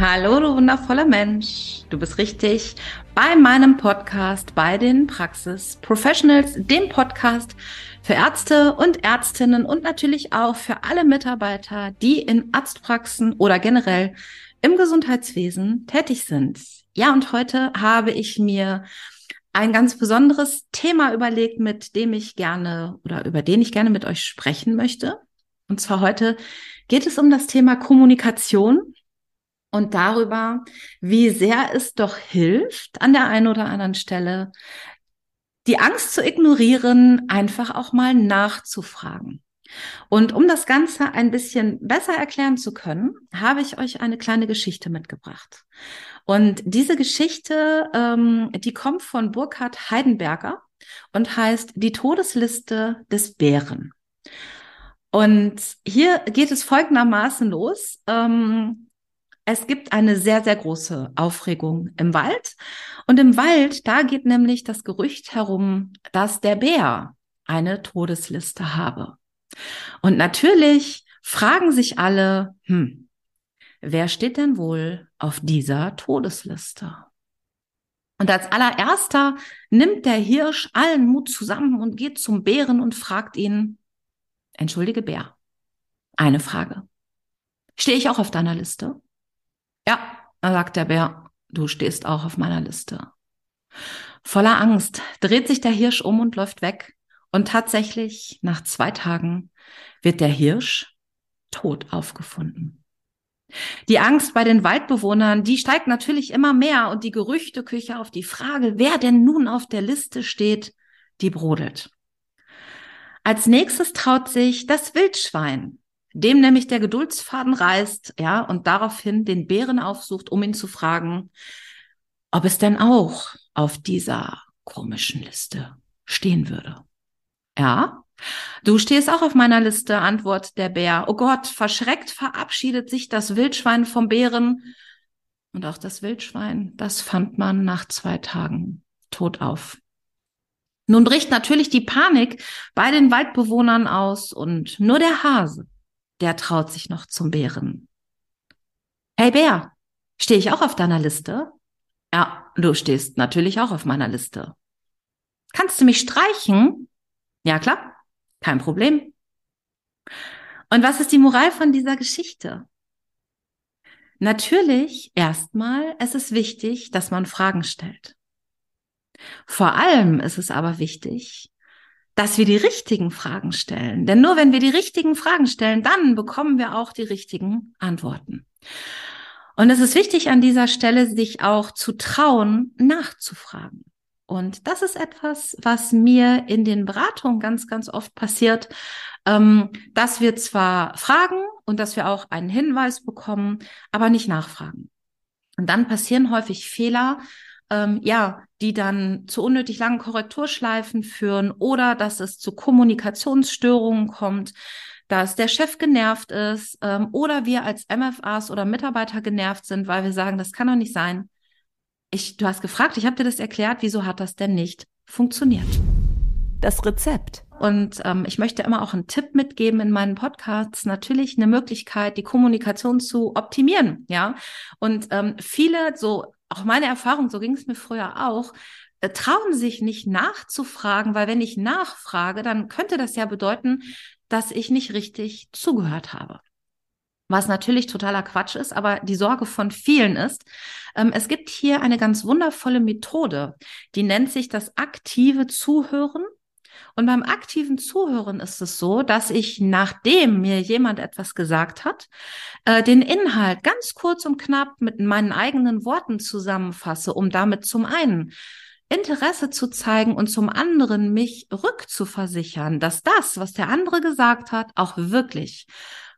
Hallo, du wundervoller Mensch. Du bist richtig bei meinem Podcast, bei den Praxis Professionals, dem Podcast für Ärzte und Ärztinnen und natürlich auch für alle Mitarbeiter, die in Arztpraxen oder generell im Gesundheitswesen tätig sind. Ja, und heute habe ich mir ein ganz besonderes Thema überlegt, mit dem ich gerne oder über den ich gerne mit euch sprechen möchte. Und zwar heute geht es um das Thema Kommunikation und darüber, wie sehr es doch hilft, an der einen oder anderen Stelle die Angst zu ignorieren, einfach auch mal nachzufragen. Und um das Ganze ein bisschen besser erklären zu können, habe ich euch eine kleine Geschichte mitgebracht. Und diese Geschichte, ähm, die kommt von Burkhard Heidenberger und heißt Die Todesliste des Bären. Und hier geht es folgendermaßen los. Ähm, es gibt eine sehr, sehr große Aufregung im Wald. Und im Wald, da geht nämlich das Gerücht herum, dass der Bär eine Todesliste habe. Und natürlich fragen sich alle, hm, wer steht denn wohl auf dieser Todesliste? Und als allererster nimmt der Hirsch allen Mut zusammen und geht zum Bären und fragt ihn, entschuldige Bär, eine Frage. Stehe ich auch auf deiner Liste? Ja, sagt der Bär, du stehst auch auf meiner Liste. Voller Angst dreht sich der Hirsch um und läuft weg. Und tatsächlich, nach zwei Tagen wird der Hirsch tot aufgefunden. Die Angst bei den Waldbewohnern, die steigt natürlich immer mehr und die Gerüchteküche auf die Frage, wer denn nun auf der Liste steht, die brodelt. Als nächstes traut sich das Wildschwein dem nämlich der Geduldsfaden reißt, ja, und daraufhin den Bären aufsucht, um ihn zu fragen, ob es denn auch auf dieser komischen Liste stehen würde. Ja, du stehst auch auf meiner Liste, antwortet der Bär. Oh Gott, verschreckt verabschiedet sich das Wildschwein vom Bären. Und auch das Wildschwein, das fand man nach zwei Tagen tot auf. Nun bricht natürlich die Panik bei den Waldbewohnern aus und nur der Hase, der traut sich noch zum Bären. Hey Bär, stehe ich auch auf deiner Liste? Ja, du stehst natürlich auch auf meiner Liste. Kannst du mich streichen? Ja, klar, kein Problem. Und was ist die Moral von dieser Geschichte? Natürlich, erstmal, es ist wichtig, dass man Fragen stellt. Vor allem ist es aber wichtig, dass wir die richtigen Fragen stellen. Denn nur wenn wir die richtigen Fragen stellen, dann bekommen wir auch die richtigen Antworten. Und es ist wichtig an dieser Stelle, sich auch zu trauen, nachzufragen. Und das ist etwas, was mir in den Beratungen ganz, ganz oft passiert, ähm, dass wir zwar fragen und dass wir auch einen Hinweis bekommen, aber nicht nachfragen. Und dann passieren häufig Fehler, ähm, ja, die dann zu unnötig langen Korrekturschleifen führen oder dass es zu Kommunikationsstörungen kommt, dass der Chef genervt ist ähm, oder wir als MFAs oder Mitarbeiter genervt sind, weil wir sagen, das kann doch nicht sein. Ich, du hast gefragt, ich habe dir das erklärt, wieso hat das denn nicht funktioniert? Das Rezept. Und ähm, ich möchte immer auch einen Tipp mitgeben in meinen Podcasts. Natürlich eine Möglichkeit, die Kommunikation zu optimieren, ja. Und ähm, viele so auch meine Erfahrung, so ging es mir früher auch, äh, trauen sich nicht nachzufragen, weil wenn ich nachfrage, dann könnte das ja bedeuten, dass ich nicht richtig zugehört habe. Was natürlich totaler Quatsch ist, aber die Sorge von vielen ist, ähm, es gibt hier eine ganz wundervolle Methode, die nennt sich das aktive Zuhören und beim aktiven Zuhören ist es so, dass ich, nachdem mir jemand etwas gesagt hat, äh, den Inhalt ganz kurz und knapp mit meinen eigenen Worten zusammenfasse, um damit zum einen Interesse zu zeigen und zum anderen mich rückzuversichern, dass das, was der andere gesagt hat, auch wirklich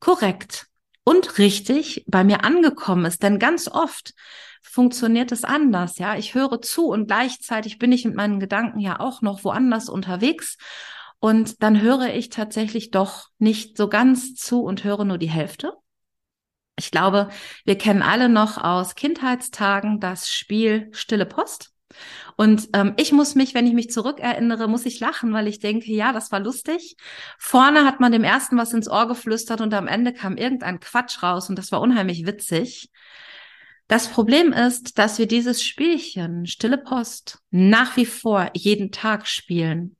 korrekt und richtig bei mir angekommen ist. Denn ganz oft funktioniert es anders. Ja, ich höre zu und gleichzeitig bin ich mit meinen Gedanken ja auch noch woanders unterwegs. Und dann höre ich tatsächlich doch nicht so ganz zu und höre nur die Hälfte. Ich glaube, wir kennen alle noch aus Kindheitstagen das Spiel Stille Post. Und ähm, ich muss mich, wenn ich mich zurückerinnere, muss ich lachen, weil ich denke, ja, das war lustig. Vorne hat man dem ersten was ins Ohr geflüstert und am Ende kam irgendein Quatsch raus und das war unheimlich witzig. Das Problem ist, dass wir dieses Spielchen Stille Post nach wie vor jeden Tag spielen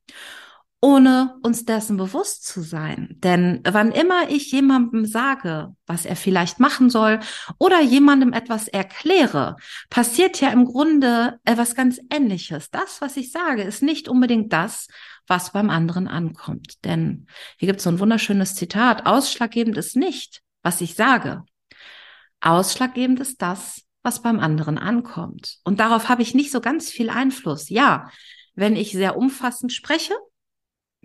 ohne uns dessen bewusst zu sein. Denn wann immer ich jemandem sage, was er vielleicht machen soll oder jemandem etwas erkläre, passiert ja im Grunde etwas ganz Ähnliches. Das, was ich sage, ist nicht unbedingt das, was beim anderen ankommt. Denn hier gibt es so ein wunderschönes Zitat. Ausschlaggebend ist nicht, was ich sage. Ausschlaggebend ist das, was beim anderen ankommt. Und darauf habe ich nicht so ganz viel Einfluss. Ja, wenn ich sehr umfassend spreche,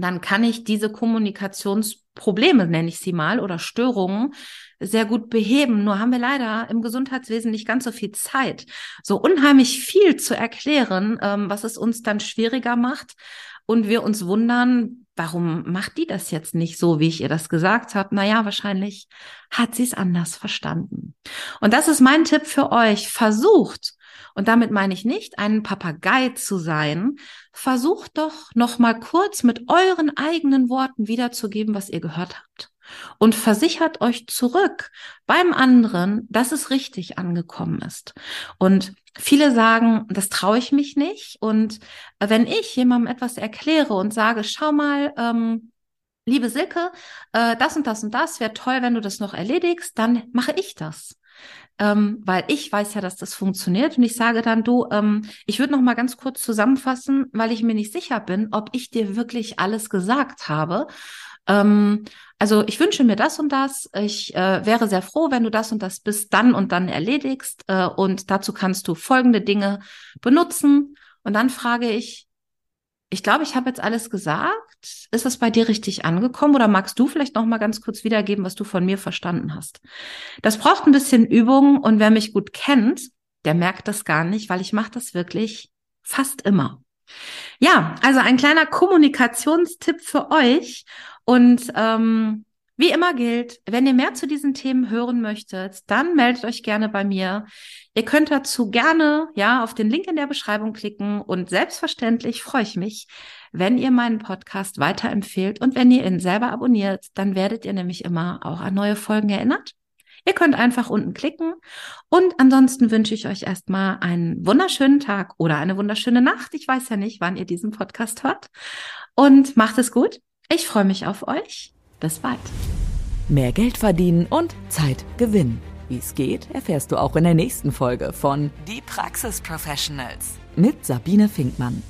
dann kann ich diese Kommunikationsprobleme, nenne ich sie mal, oder Störungen sehr gut beheben. Nur haben wir leider im Gesundheitswesen nicht ganz so viel Zeit, so unheimlich viel zu erklären, ähm, was es uns dann schwieriger macht. Und wir uns wundern, warum macht die das jetzt nicht so, wie ich ihr das gesagt habe? Naja, wahrscheinlich hat sie es anders verstanden. Und das ist mein Tipp für euch. Versucht, und damit meine ich nicht, ein Papagei zu sein. Versucht doch noch mal kurz mit euren eigenen Worten wiederzugeben, was ihr gehört habt. Und versichert euch zurück beim anderen, dass es richtig angekommen ist. Und viele sagen, das traue ich mich nicht. Und wenn ich jemandem etwas erkläre und sage, schau mal, ähm, liebe Silke, äh, das und das und das wäre toll, wenn du das noch erledigst, dann mache ich das ähm, weil ich weiß ja, dass das funktioniert und ich sage dann, du, ähm, ich würde noch mal ganz kurz zusammenfassen, weil ich mir nicht sicher bin, ob ich dir wirklich alles gesagt habe. Ähm, also ich wünsche mir das und das. Ich äh, wäre sehr froh, wenn du das und das bis dann und dann erledigst. Äh, und dazu kannst du folgende Dinge benutzen. Und dann frage ich, ich glaube, ich habe jetzt alles gesagt. Ist das bei dir richtig angekommen oder magst du vielleicht noch mal ganz kurz wiedergeben, was du von mir verstanden hast? Das braucht ein bisschen Übung und wer mich gut kennt, der merkt das gar nicht, weil ich mache das wirklich fast immer. Ja, also ein kleiner Kommunikationstipp für euch und ähm, wie immer gilt, wenn ihr mehr zu diesen Themen hören möchtet, dann meldet euch gerne bei mir. Ihr könnt dazu gerne, ja, auf den Link in der Beschreibung klicken und selbstverständlich freue ich mich, wenn ihr meinen Podcast weiterempfehlt und wenn ihr ihn selber abonniert, dann werdet ihr nämlich immer auch an neue Folgen erinnert. Ihr könnt einfach unten klicken und ansonsten wünsche ich euch erstmal einen wunderschönen Tag oder eine wunderschöne Nacht. Ich weiß ja nicht, wann ihr diesen Podcast hört und macht es gut. Ich freue mich auf euch. Bis bald. Mehr Geld verdienen und Zeit gewinnen. Wie es geht, erfährst du auch in der nächsten Folge von Die Praxis Professionals mit Sabine Finkmann.